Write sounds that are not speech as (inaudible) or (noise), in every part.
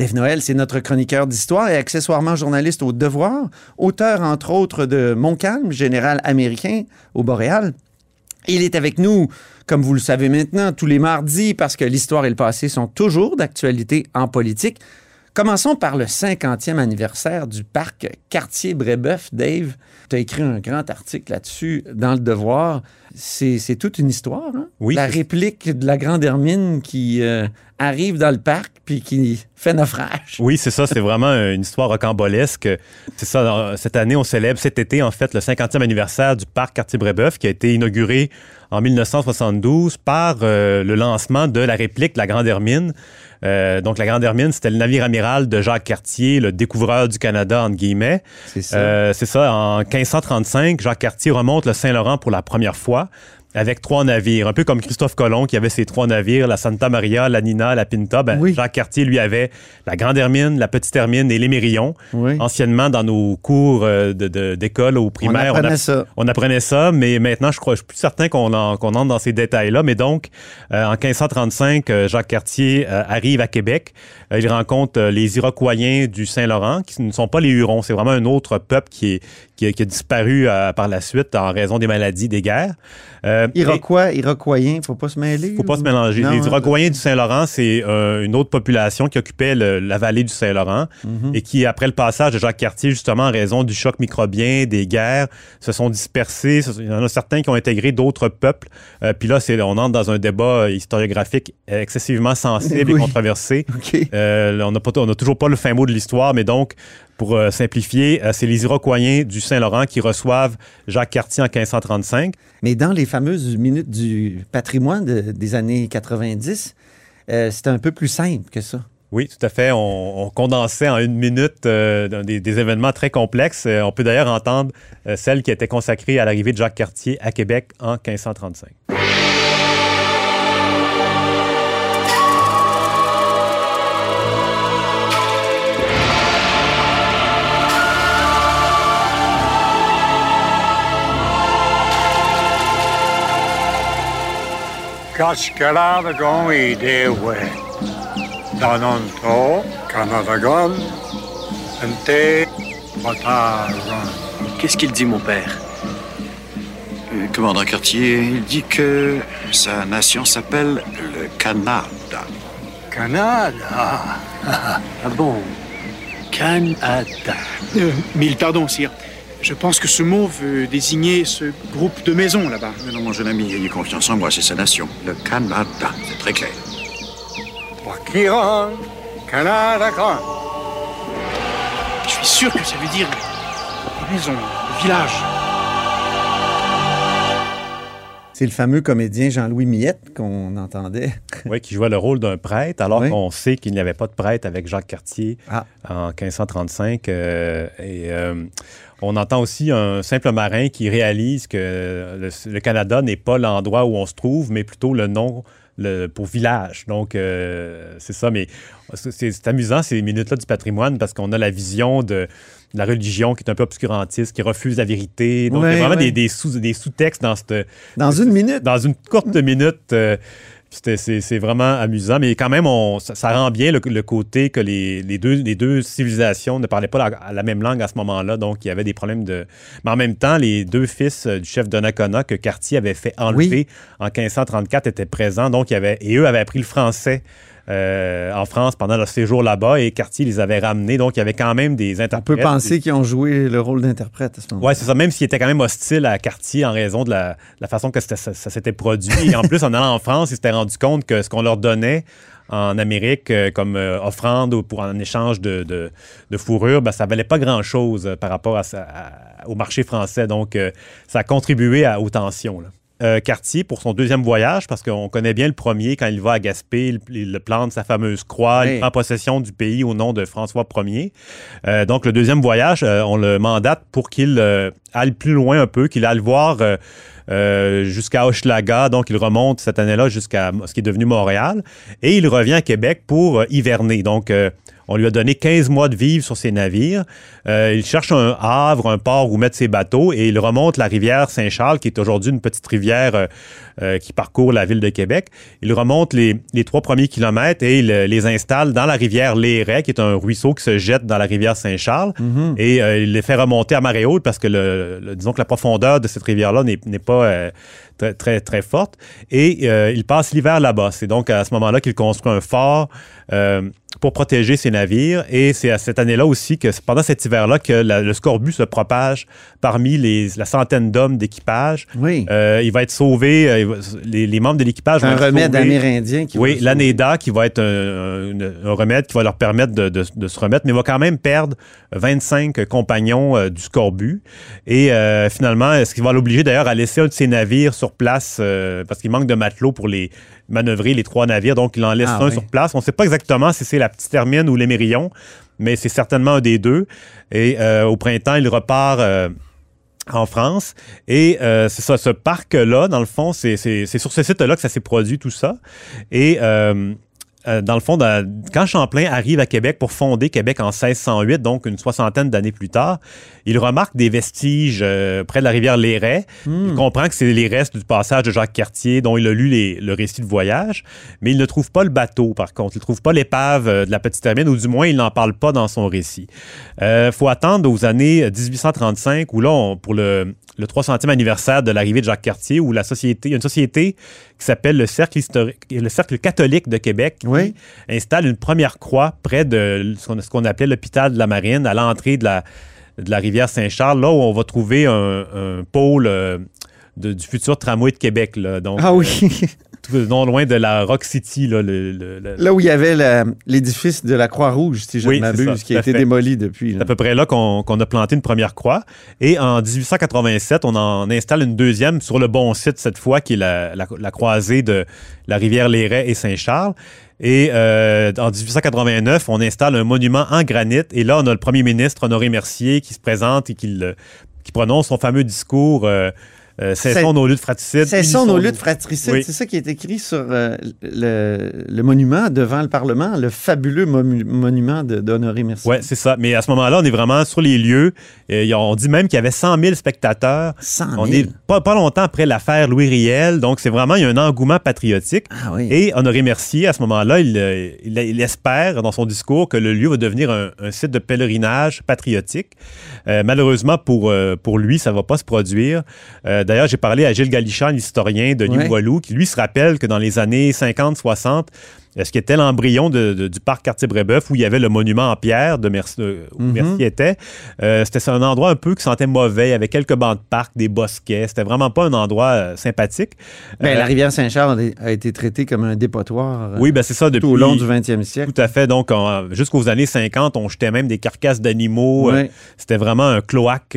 Dave Noël, c'est notre chroniqueur d'histoire et accessoirement journaliste au Devoir, auteur entre autres de Montcalm, général américain au Boréal. Il est avec nous, comme vous le savez maintenant, tous les mardis parce que l'histoire et le passé sont toujours d'actualité en politique. Commençons par le 50e anniversaire du parc Cartier-Brébeuf. Dave, tu as écrit un grand article là-dessus dans Le Devoir. C'est toute une histoire. Hein? Oui. La réplique de la Grande Hermine qui euh, arrive dans le parc puis qui fait naufrage. Oui, c'est ça. C'est vraiment une histoire rocambolesque. C'est ça. Cette année, on célèbre cet été, en fait, le 50e anniversaire du parc Cartier-Brébeuf qui a été inauguré en 1972 par euh, le lancement de la réplique de la Grande Hermine. Euh, donc, la Grande Hermine, c'était le navire amiral de Jacques Cartier, le découvreur du Canada, entre guillemets. C'est ça. Euh, c'est ça. En 1535, Jacques Cartier remonte le Saint-Laurent pour la première fois avec trois navires. Un peu comme Christophe Colomb qui avait ses trois navires, la Santa Maria, la Nina, la Pinta. Ben, Oui. Jacques Cartier, lui, avait la Grande Hermine, la Petite Hermine et l'Émérillon. Oui. Anciennement, dans nos cours euh, d'école au primaire, apprenait a- ça. on apprenait ça, mais maintenant, je crois, je suis plus certain qu'on en- qu'on entre dans ces détails-là. Mais donc, euh, en 1535, euh, Jacques Cartier euh, arrive à Québec. Euh, il rencontre euh, les Iroquoiens du Saint-Laurent, qui ne sont pas les Hurons. C'est vraiment un autre peuple qui, est, qui, a, qui a disparu euh, par la suite en raison des maladies, des guerres. Euh, Iroquois, Iroquoien, faut pas se mêler. faut pas ou- se mélanger. Non, les hein? Iroquois du Saint-Laurent, c'est euh, une autre population qui occupait le- la vallée du Saint-Laurent Mhm. et qui, après le passage de Jacques Cartier, justement, en raison du choc microbien, des guerres, se sont dispersés. Il y en a certains qui ont intégré d'autres peuples. Puis là, on entre dans un débat historiographique excessivement sensible Oui. et controversé. (laughs) OK. Euh, on n'a toujours pas le fin mot de l'histoire, mais donc, pour euh, simplifier, euh, c'est les Iroquois du Saint-Laurent qui reçoivent Jacques Cartier en 1535. Mais dans les fameuses minutes du patrimoine de- des années 90, euh, c'était un peu plus simple que ça. Oui, tout à fait. On, on condensait en une minute euh, des, des événements très complexes. On peut d'ailleurs entendre euh, celle qui était consacrée à l'arrivée de Jacques Cartier à Québec en 1535. Qu'est-ce qu'il dit, mon père? Euh, Commandant Cartier, il dit que sa nation s'appelle le Canada. Canada? (laughs) Ah bon? Canada. Euh, mille pardons, sire. Je pense que ce mot veut désigner ce groupe de maisons là-bas. Mais non, mon jeune ami, ayez confiance en moi, c'est sa nation. Le Canada, c'est très clair. Canadagon. Je suis sûr que ça veut dire des maisons, des villages. C'est le fameux comédien Jean-Louis Millette qu'on entendait. Oui, qui jouait le rôle d'un prêtre, alors Oui. qu'on sait qu'il n'y avait pas de prêtre avec Jacques Cartier Ah. en 1535. euh, et euh, on entend aussi un simple marin qui réalise que le, le Canada n'est pas l'endroit où on se trouve, mais plutôt le nom le- pour village. Donc, euh, c'est ça. Mais c'est amusant, ces minutes-là du patrimoine, parce qu'on a la vision de, la religion qui est un peu obscurantiste, qui refuse la vérité. Donc, il y a vraiment ouais. des, des sous- des sous-textes dans cette, Dans une minute. dans une courte minute. euh, c'est vraiment amusant, mais quand même, on, ça, ça rend bien le, le côté que les, les deux, les deux civilisations ne parlaient pas la, la même langue à ce moment-là, donc il y avait des problèmes de... Mais en même temps, les deux fils euh, du chef de Nakona que Cartier avait fait enlever en 1534 étaient présents, donc il y avait, et eux avaient appris le français euh, en France pendant leur séjour là-bas, et Cartier les avait ramenés, donc il y avait quand même des On interprètes. peut penser qu'ils ont joué le rôle d'interprète à ce moment Ouais, c'est ça. Même s'il était quand même hostile à Cartier en raison de la, la façon que ça, ça s'était produit. Et en plus, en allant en France, il s'était rendu compte que ce qu'on leur donnait en Amérique euh, comme euh, offrande ou pour un échange de, de, de fourrure, ben, ça valait pas grand-chose euh, par rapport à, sa- à- au marché français. Donc, ça a contribué à, aux tensions. là. Euh, Cartier pour son deuxième voyage, parce qu'on connaît bien le premier, quand il va à Gaspé, il, il plante sa fameuse croix, Oui. il prend possession du pays au nom de François Ier. Euh, donc, le deuxième voyage, euh, on le mandate pour qu'il aille plus loin un peu, qu'il aille voir jusqu'à Hochelaga. Donc, il remonte cette année-là jusqu'à ce qui est devenu Montréal. Et il revient à Québec pour hiverner. Donc, on lui a donné 15 mois de vivre sur ses navires. Euh, il cherche un havre, un port où mettre ses bateaux et il remonte la rivière Saint-Charles, qui est aujourd'hui une petite rivière euh, euh, qui parcourt la ville de Québec. Il remonte les, les trois premiers kilomètres et il les installe dans la rivière Léret, qui est un ruisseau qui se jette dans la rivière Saint-Charles. Et euh, il les fait remonter à marée haute parce que, le, le- disons que la profondeur de cette rivière-là n'est n'est pas très, très, très forte. Et il passe l'hiver là-bas. C'est donc à ce moment-là qu'il construit un fort euh, pour protéger ses navires. Et c'est à cette année-là aussi que, pendant cet hiver-là, que la- le scorbut se propage parmi les, la centaine d'hommes d'équipage. Oui. Euh, il va être sauvé, euh, les, les membres de l'équipage vont un être remède sauvés. amérindien qui Oui, l'ANEDA qui va être un, un- un remède qui va leur permettre de, de- de se remettre, mais il va quand même perdre 25 compagnons euh, du scorbut. Et euh, finalement, est-ce qu'il va l'obliger d'ailleurs à laisser un de ses navires sur place euh, parce qu'il manque de matelots pour les manœuvrer les trois navires, donc il en laisse Ah, un oui. sur place. On ne sait pas exactement si c'est la petite Hermine ou l'Émérillon, mais c'est certainement un des deux. Et euh, au printemps, il repart. euh, en France. Et euh, c'est ça, ce parc-là, dans le fond, c'est sur ce site-là que ça s'est produit, tout ça. Et euh, euh, dans le fond, quand Champlain arrive à Québec pour fonder Québec en 1608, donc une soixantaine d'années plus tard, il remarque des vestiges euh, près de la rivière Léret. Il comprend que c'est les restes du passage de Jacques Cartier, dont il a lu les- le récit de voyage, mais il ne trouve pas le bateau, par contre. Il ne trouve pas l'épave euh, de la Petite Hermine, ou du moins, il n'en parle pas dans son récit. Il faut attendre aux années 1835, où là, on- pour le, le 300e anniversaire de l'arrivée de Jacques Cartier, où la société, il y a une société qui s'appelle le Cercle, historique, le Cercle catholique de Québec, qui Oui. installe une première croix près de ce qu'on, appelait l'hôpital de la Marine, à l'entrée de la, de la rivière Saint-Charles, là où on va trouver un, un pôle euh, de- du futur tramway de Québec. Là. Donc, Ah oui. Non loin de la Rock City. Là, le- le- le- Là où il y avait l'édifice de la Croix-Rouge, si je ne m'abuse, qui a été fait. démoli depuis. C'est à peu près là qu'on a planté une première croix. Et en 1887, on en installe une deuxième sur le bon site cette fois, qui est la, la- la croisée de la rivière Léret et Saint-Charles. Et euh, en 1889, on installe un monument en granit. Et là, on a le premier ministre Honoré Mercier qui se présente et qui, le- qui prononce son fameux discours euh, euh, Cessons nos luttes fratricides. Cessons nos luttes fratricides. Oui. C'est ça qui est écrit sur euh, le, le monument devant le Parlement, le fabuleux monument d'Honoré Mercier. Oui, c'est ça. Mais à ce moment-là, on est vraiment sur les lieux. Et on dit même qu'il y avait 100 000 spectateurs. 100 000. On est pas, pas longtemps après l'affaire Louis Riel, donc c'est vraiment, il y a un engouement patriotique. Ah oui. Et Honoré Mercier, à ce moment-là, il, euh, il- il espère dans son discours que le lieu va devenir un, un site de pèlerinage patriotique. Euh, malheureusement, pour, pour lui, ça ne va pas se produire. Euh, D'ailleurs, j'ai parlé à Gilles Galichan, l'historien de Ouais. Walou, qui lui se rappelle que dans les années 50-60, euh, ce qui était l'embryon de- de- du parc Cartier-Brébeuf, où il y avait le monument en pierre de Mercier, euh, où Mhm. Mercier était, euh, c'était un endroit un peu qui sentait mauvais. Il y avait quelques bancs de parc, des bosquets. C'était vraiment pas un endroit euh, sympathique. Ben, la rivière Saint-Charles a été traitée comme un dépotoir oui, ben c'est ça depuis tout au long du 20e siècle. Tout à fait. Donc, jusqu'aux années 50, on jetait même des carcasses d'animaux. C'était vraiment un cloaque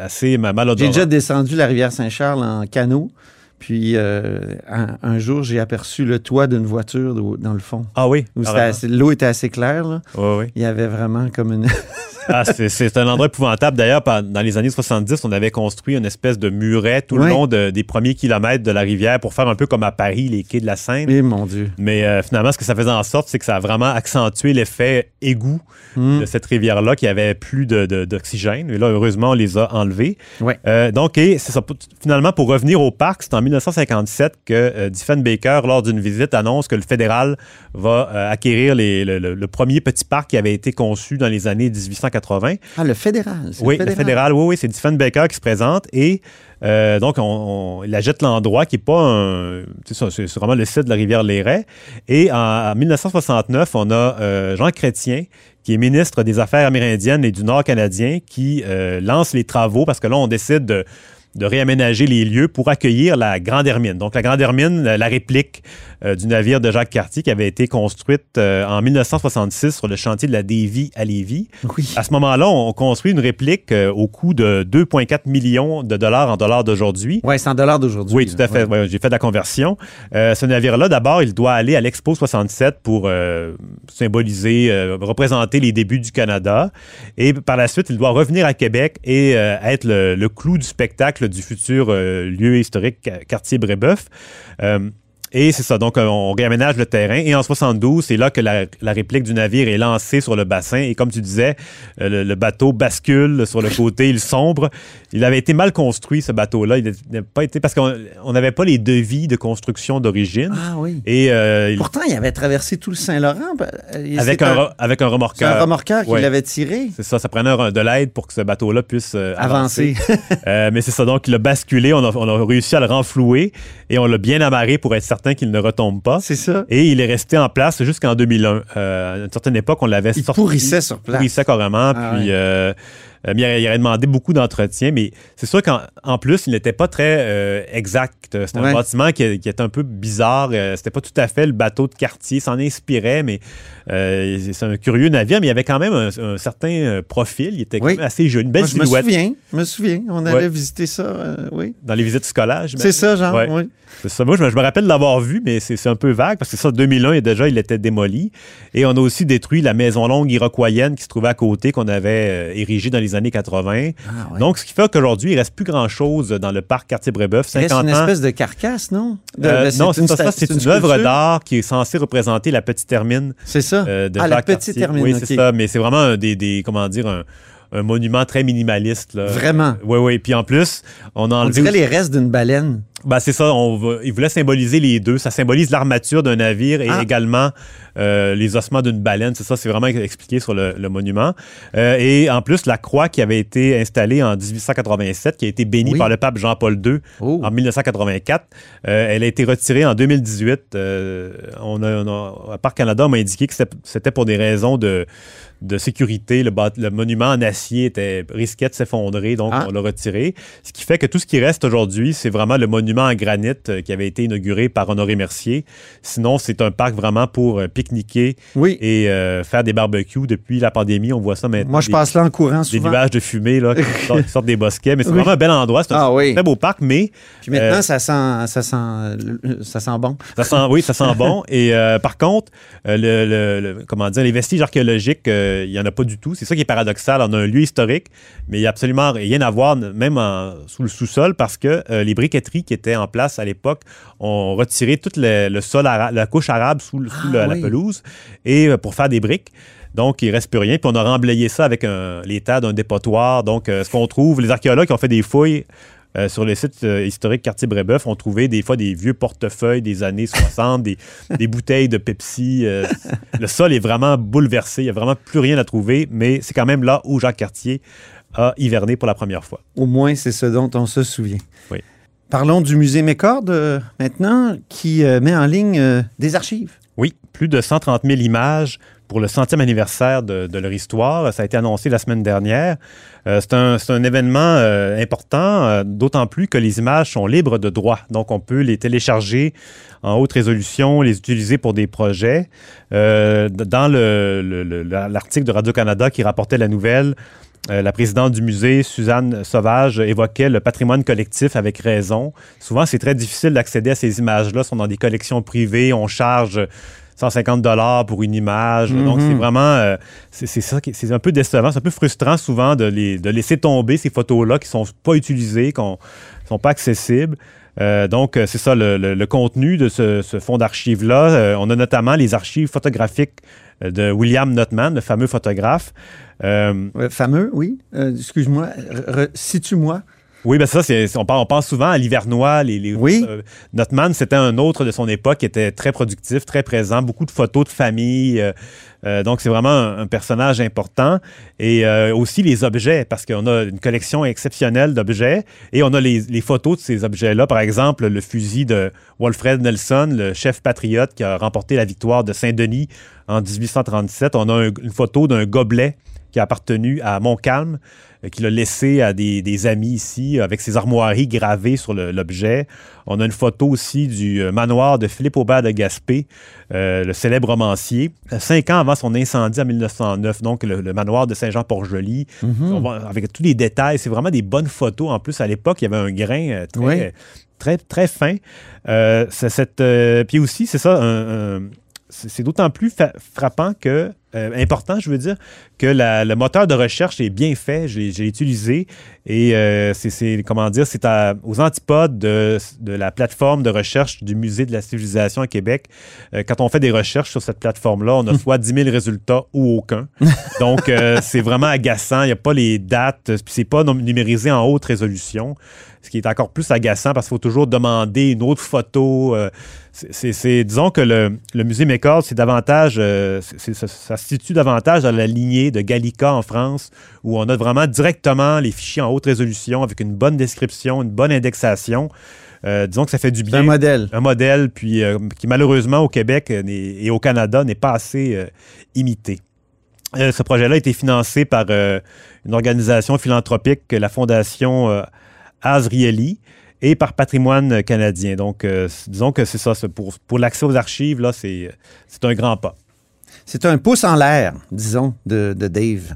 assez ma- malodorant. J'ai déjà descendu la rivière Saint-Charles en canot. Puis euh, un, un jour, j'ai aperçu le toit d'une voiture dans le fond. Ah oui? L'eau était assez claire. là. Ouais, ouais. Il y avait vraiment comme une. (laughs) Ah, c'est- un endroit épouvantable. D'ailleurs, dans les années 70, on avait construit une espèce de muret tout le long de- des premiers kilomètres de la rivière pour faire un peu comme à Paris, les quais de la Seine. Eh mon Dieu. Mais euh, finalement, ce que ça faisait en sorte, c'est que ça a vraiment accentué l'effet égout Hmm. de cette rivière-là qui avait plus de- de- d'oxygène. Et là, heureusement, on les a enlevés. Euh, donc, et ça. Finalement, pour revenir au parc, c'est en 1957 que euh, Diefenbaker, lors d'une visite, annonce que le fédéral va euh, acquérir les- le, le- le premier petit parc qui avait été conçu dans les années 1880. Ah, le fédéral. c'est Oui, le fédéral, oui, oui, c'est Diefenbaker qui se présente et euh, donc on, on- il achète l'endroit qui n'est pas un. C'est vraiment le site de la rivière Léret. Et en, en 1969, on a euh, Jean Chrétien, qui est ministre des Affaires amérindiennes et du Nord canadien, qui euh, lance les travaux parce que là, on décide de de réaménager les lieux pour accueillir la Grande Hermine. Donc, la Grande Hermine, la réplique euh, du navire de Jacques Cartier qui avait été construite euh, en 1966 sur le chantier de la Davie à Lévis. Oui. À ce moment-là, on construit une réplique euh, au coût de 2,4 millions de dollars en dollars d'aujourd'hui. Ouais, c'est en dollars d'aujourd'hui. Oui, tout à fait. Ouais. Ouais, J'ai fait de la conversion. Ce navire-là, d'abord, il doit aller à l'Expo 67 pour symboliser, représenter les débuts du Canada. Et par la suite, il doit revenir à Québec et être le, le clou du spectacle du futur euh, lieu historique euh, quartier Brébeuf. Et c'est ça, donc euh, on réaménage le terrain. Et en 72, c'est là que la, la réplique du navire est lancée sur le bassin. Et comme tu disais, euh, le, le bateau bascule sur le côté, il sombre. Il avait été mal construit, ce bateau-là. Il n'a pas été parce qu'on on n'avait pas les devis de construction d'origine. Ah oui. Et euh, Pourtant, il avait traversé tout le Saint-Laurent. avec un, avec un remorqueur. un remorqueur qui Ouais. l'avait tiré. C'est ça, ça prenait un- de l'aide pour que ce bateau-là puisse euh, avancer. (laughs) Euh, mais c'est ça, donc il a basculé, on a, on a réussi à le renflouer et on l'a bien amarré pour être certain qu'il ne retombe pas. c'est ça. Et il est resté en place jusqu'en 2001. Euh, à une certaine époque, on l'avait Il sorti. pourrissait sur place. pourrissait carrément. Ah puis ouais. Euh, il, aurait demandé beaucoup d'entretien. Mais c'est sûr qu'en en plus, il n'était pas très euh, exact. C'était Ouais. un bâtiment qui, qui était un peu bizarre. Euh, C'était pas tout à fait le bateau de quartier. S'en inspirait, mais c'est un curieux navire. Mais il avait quand même un, un certain profil. Il était quand Oui. même assez joli. Une belle Moi, je me silhouette souviens. Je me souviens. On allait Ouais. visiter ça. oui. dans les visites scolaires. C'est ça, genre. Ouais. Oui. C'est ça. Moi, je me, je me rappelle de l'avoir vu, mais c'est un peu vague parce que ça, 2001, et déjà, il était démoli. Et on a aussi détruit la maison longue iroquoienne qui se trouvait à côté, qu'on avait érigée dans les années 80. Ah, ouais. Donc, ce qui fait qu'aujourd'hui, il reste plus grand-chose dans le parc reste 50 une ans. espèce de carcasse, non? De- Euh, non, c'est ça, c'est une, œuvre d'art qui est censée représenter la petite hermine C'est ça. euh, de ah, la petite termine. Oui, c'est ça. Mais c'est vraiment un des, des- comment dire, un, un monument très minimaliste. Là. Vraiment? Oui, oui. Puis en plus, on a On enlevé dirait les restes d'une baleine. Ben, c'est ça, on va, il voulait symboliser les deux. Ça symbolise l'armature d'un navire et Ah. également euh, les ossements d'une baleine. C'est ça, c'est vraiment expliqué sur le, le monument. Euh, et en plus, la croix qui avait été installée en 1887, qui a été bénie Oui. par le pape Jean-Paul II Oh. en 1984, euh, elle a été retirée en 2018. Euh, on a, on a- à Parc Canada, on m'a indiqué que c'était pour des raisons de, de sécurité. Le, monument en acier était, risquait de s'effondrer, donc Ah. on l'a retiré. Ce qui fait que tout ce qui reste aujourd'hui, c'est vraiment le monument en granit euh, qui avait été inauguré par Honoré Mercier. Sinon, c'est un parc vraiment pour euh, pique-niquer Oui. et euh, faire des barbecues. Depuis la pandémie, on voit ça maintenant. Moi, je des- passe là en courant des souvent. nuages de fumée là, qui (laughs) sortent, qui sortent des bosquets. Mais c'est Oui. vraiment un bel endroit. C'est un Ah oui. très beau parc, mais Puis maintenant, Euh, ça sent, ça sent, ça sent bon. ça sent, oui, ça sent (laughs) bon. Et euh, par contre, le, le- le- comment dire, les vestiges archéologiques, euh, il n'y en a pas du tout. C'est ça qui est paradoxal. On a un lieu historique, mais il n'y a absolument rien à voir, même en- sous le sous-sol, parce que euh, les briqueteries qui étaient en place à l'époque ont retiré tout le, le sol, ara- la couche arabe sous, Ah, la oui. pelouse, et euh, pour faire des briques. Donc, il reste plus rien. Puis on a remblayé ça avec un, l'état d'un dépotoir. Donc, euh, ce qu'on trouve, les archéologues qui ont fait des fouilles euh, sur le site euh, historique quartier Brébeuf, ont trouvé des fois des vieux portefeuilles des années 60, des, (laughs) des bouteilles de Pepsi. euh, le sol est vraiment bouleversé. Il n'y a vraiment plus rien à trouver, mais c'est quand même là où Jacques Cartier a hiverné pour la première fois. Au moins, c'est ce dont on se souvient. Oui. Parlons du musée Mécorde euh, maintenant, qui met en ligne des archives. Oui, plus de 130 000 images pour le centième anniversaire de, leur histoire. Ça a été annoncé la semaine dernière. Euh, c'est un, événement euh, important, euh, d'autant plus que les images sont libres de droit. Donc, on peut les télécharger en haute résolution, les utiliser pour des projets. Dans le- le- le- l'article de Radio-Canada qui rapportait la nouvelle, la présidente du musée, Suzanne Sauvage, évoquait le patrimoine collectif avec raison. Souvent, c'est très difficile d'accéder à ces images-là. sont dans des collections privées. On charge 150 dollars pour une image. Donc, Mhm. c'est vraiment... euh, c'est c'est ça qui c'est un peu décevant. C'est un peu frustrant souvent de, les, de laisser tomber ces photos-là qui sont pas utilisées, qui ne sont pas accessibles. Euh, donc, euh, c'est ça le, le- le contenu de ce, ce fonds d'archives-là. Euh, on a notamment les archives photographiques de William Notman, le fameux photographe. Fameux, oui. Excuse-moi, situe-moi. Oui, ben ça, c'est, on, pense, on pense souvent à l'Hivernois. Les, les- Oui. euh, Notman, c'était un autre de son époque qui était très productif, très présent, beaucoup de photos de famille. euh, euh, donc, c'est vraiment un, un personnage important. Et euh, aussi les objets, parce qu'on a une collection exceptionnelle d'objets et on a les, les photos de ces objets-là. Par exemple, le fusil de Walfred Nelson, le chef patriote qui a remporté la victoire de Saint-Denis en 1837. On a un- une photo d'un gobelet qui a appartenu à Montcalm, qu'il a laissé à des, des amis ici, avec ses armoiries gravées sur l'objet. On a une photo aussi du euh, manoir de Philippe Aubert de Gaspé, euh, le célèbre romancier, euh, cinq ans avant son incendie en 1909, donc le, le manoir de Saint-Jean-Port-Joli. Mhm. Avec tous les détails, c'est vraiment des bonnes photos. En plus, à l'époque, il y avait un grain euh, très, Oui. très, très fin. Euh, c'est cette, euh, puis aussi, c'est ça, un- un- c'est d'autant plus frappant que, euh, important, je veux dire, que la- le moteur de recherche est bien fait. J'ai utilisé et euh, c'est- comment dire, c'est aux antipodes de, de la plateforme de recherche du Musée de la civilisation à Québec. Euh, quand on fait des recherches sur cette plateforme-là, on a (laughs) soit 10 000 résultats ou aucun. Donc, (laughs) c'est vraiment agaçant. Il n'y a pas les dates, puis c'est pas numérisé en haute résolution, ce qui est encore plus agaçant parce qu'il faut toujours demander une autre photo. c'est- disons que le, le musée McCall, c'est davantage, ça se situe davantage dans la lignée de Gallica en France, où on a vraiment directement les fichiers en haute résolution avec une bonne description, une bonne indexation. Euh, disons que ça fait du bien un modèle. un modèle puis euh, qui malheureusement au Québec euh, et au Canada n'est pas assez euh, imité. Ce projet-là a été financé par une organisation philanthropique, la Fondation Azrieli, et par Patrimoine canadien. Donc, disons que c'est ça. Pour, pour l'accès aux archives, là, c'est un grand pas. C'est un pouce en l'air, disons, de, Dave.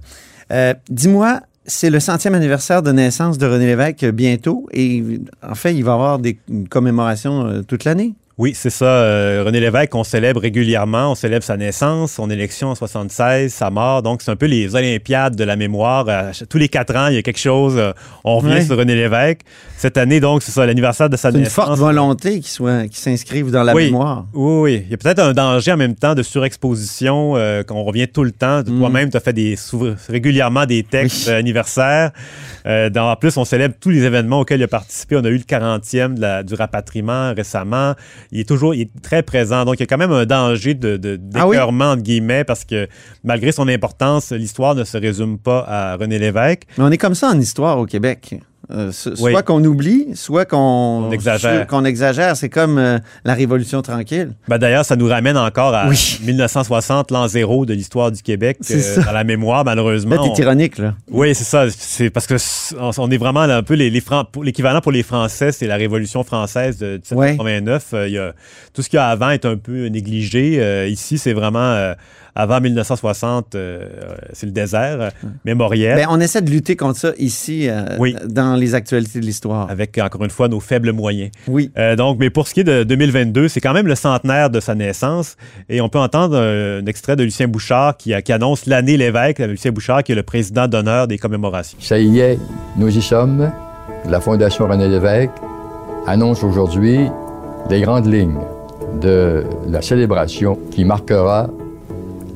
Euh, Dis-moi, c'est le centième anniversaire de naissance de René Lévesque bientôt et en fait, il va y avoir des une commémoration euh, toute l'année? Oui, c'est ça. euh, René Lévesque, on célèbre régulièrement. On célèbre sa naissance, son élection en 76, sa mort. Donc, c'est un peu les Olympiades de la mémoire. Ch- tous les quatre ans, il y a quelque chose. euh, on revient sur René Lévesque. Cette année, donc, c'est ça, l'anniversaire de sa C'est une naissance. forte volonté qui, soit, qui s'inscrive dans la Oui. mémoire. Oui, oui. Il y a peut-être un danger en même temps de surexposition, euh, qu'on revient tout le temps. Mm. Toi-même, tu as fait des, régulièrement des textes euh, anniversaires. Euh, dans- en plus, on célèbre tous les événements auxquels il a participé. On a eu le 40e de la- du rapatriement récemment. Il est toujours il est très présent. Donc, il y a quand même un danger de, de, Ah oui? d'écœurement, entre guillemets, parce que malgré son importance, l'histoire ne se résume pas à René Lévesque. Mais on est comme ça en histoire au Québec. Euh, Oui. Soit qu'on oublie, soit qu'on On exagère. qu'on exagère. C'est comme euh, la Révolution tranquille. Ben, D'ailleurs, ça nous ramène encore à Oui. (laughs) 1960, l'an zéro de l'histoire du Québec, C'est euh, dans la mémoire, malheureusement. On- t'es ironique, là. Oui, c'est ça. C'est parce que on est vraiment là, un peu les, les Fran- pour- l'équivalent pour les Français, c'est la Révolution française de 1789. Euh, y a, tout ce qu'il y a avant est un peu négligé. Ici, c'est vraiment avant 1960, euh, c'est le désert euh, mémoriel. Ben, on essaie de lutter contre ça ici, euh, Oui. dans les actualités de l'histoire. avec encore une fois nos faibles moyens. Oui. Euh, donc, mais pour ce qui est de 2022, c'est quand même le centenaire de sa naissance et on peut entendre un, un extrait de Lucien Bouchard qui, qui annonce l'année l'évêque. Lucien Bouchard qui est le président d'honneur des commémorations. Ça y est, nous y sommes. La Fondation René Lévesque annonce aujourd'hui les grandes lignes de la célébration qui marquera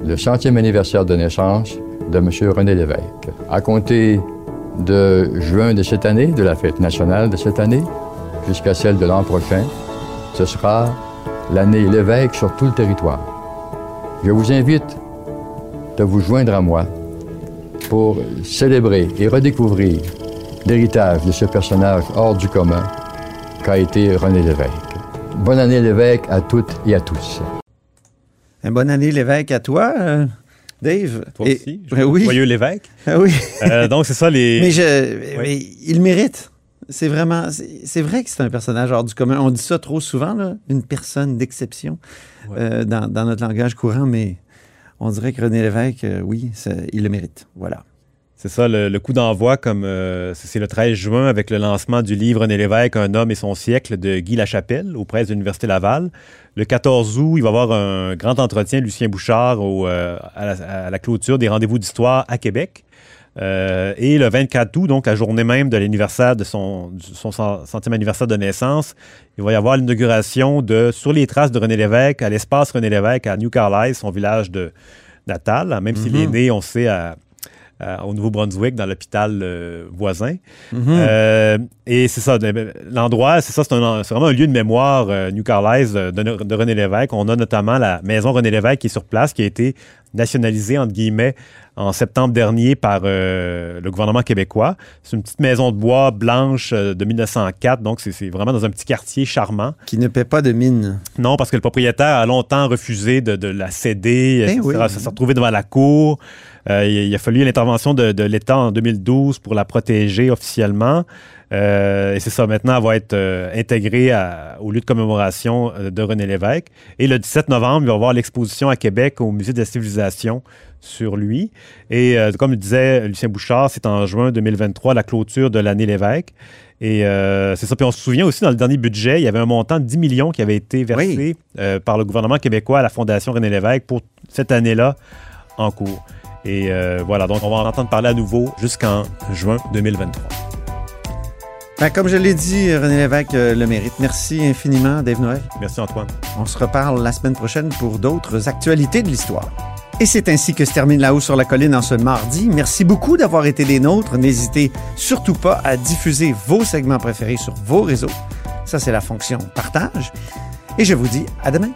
le centième anniversaire de naissance de M. René Lévesque. À compter de juin de cette année, de la fête nationale de cette année, jusqu'à celle de l'an prochain, ce sera l'année Lévesque sur tout le territoire. Je vous invite de vous joindre à moi pour célébrer et redécouvrir l'héritage de ce personnage hors du commun qu'a été René Lévesque. Bonne année Lévesque à toutes et à tous. Un bonne année, l'évêque, à toi, euh, Dave. Toi Et- aussi. Ben oui. Joyeux l'évêque. Ah oui. Euh, donc, c'est ça les. Mais, je, mais il mérite. C'est vraiment. C'est vrai que c'est un personnage hors du commun. On dit ça trop souvent, là, une personne d'exception euh, dans, dans notre langage courant, mais on dirait que René Lévesque, oui, il le mérite. Voilà. C'est ça, le, le coup d'envoi, comme euh, c'est c'est le 13 juin avec le lancement du livre René Lévesque, Un homme et son siècle de Guy Lachapelle aux presses de l'Université Laval. Le 14 août, il va y avoir un grand entretien de Lucien Bouchard au, euh, à, la, à la clôture des rendez-vous d'histoire à Québec. Euh, et le 24 août, donc la journée même de l'anniversaire de son, centième anniversaire de naissance, il va y avoir l'inauguration de Sur les traces de René Lévesque à l'espace René Lévesque à New Carlisle, son village de natal. Même s'il est Mhm. né, on sait, à- au Nouveau-Brunswick, dans l'hôpital euh, voisin. Mhm. Euh, et c'est ça, de- l'endroit, c'est ça, c'est vraiment un lieu de mémoire, euh, New Carlisle, euh, de, de René Lévesque. On a notamment la maison René Lévesque qui est sur place, qui a été nationalisée, entre guillemets, en septembre dernier par euh, le gouvernement québécois. C'est une petite maison de bois blanche euh, de 1904, donc c'est vraiment dans un petit quartier charmant. Qui ne paie pas de mine. Non, parce que le propriétaire a longtemps refusé de, de la céder. Eh Ça oui. s'est- ça s'est retrouvé devant la cour. Euh, il, il a fallu l'intervention de, de l'État en 2012 pour la protéger officiellement. Euh, et c'est ça, maintenant, elle va être euh, intégrée à- au lieu de commémoration euh, de René Lévesque. Et le 17 novembre, il va y avoir l'exposition à Québec au Musée de la civilisation sur lui. Et euh, comme le disait Lucien Bouchard, c'est en juin 2023 la clôture de l'année Lévesque. Et euh, c'est ça. Puis on se souvient aussi, dans le dernier budget, il y avait un montant de 10 millions qui avait été versé euh, par le gouvernement québécois à la Fondation René Lévesque pour cette année-là en cours. Et voilà, donc on va en entendre parler à nouveau jusqu'en juin 2023. Ben, comme je l'ai dit, René Lévesque euh, le mérite. Merci infiniment, Dave Noël. Merci Antoine. On se reparle la semaine prochaine pour d'autres actualités de l'histoire. Et c'est ainsi que se termine La Haut sur la Colline en ce mardi. Merci beaucoup d'avoir été des nôtres. N'hésitez surtout pas à diffuser vos segments préférés sur vos réseaux. Ça, c'est la fonction partage. Et je vous dis à demain.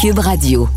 Cube Radio.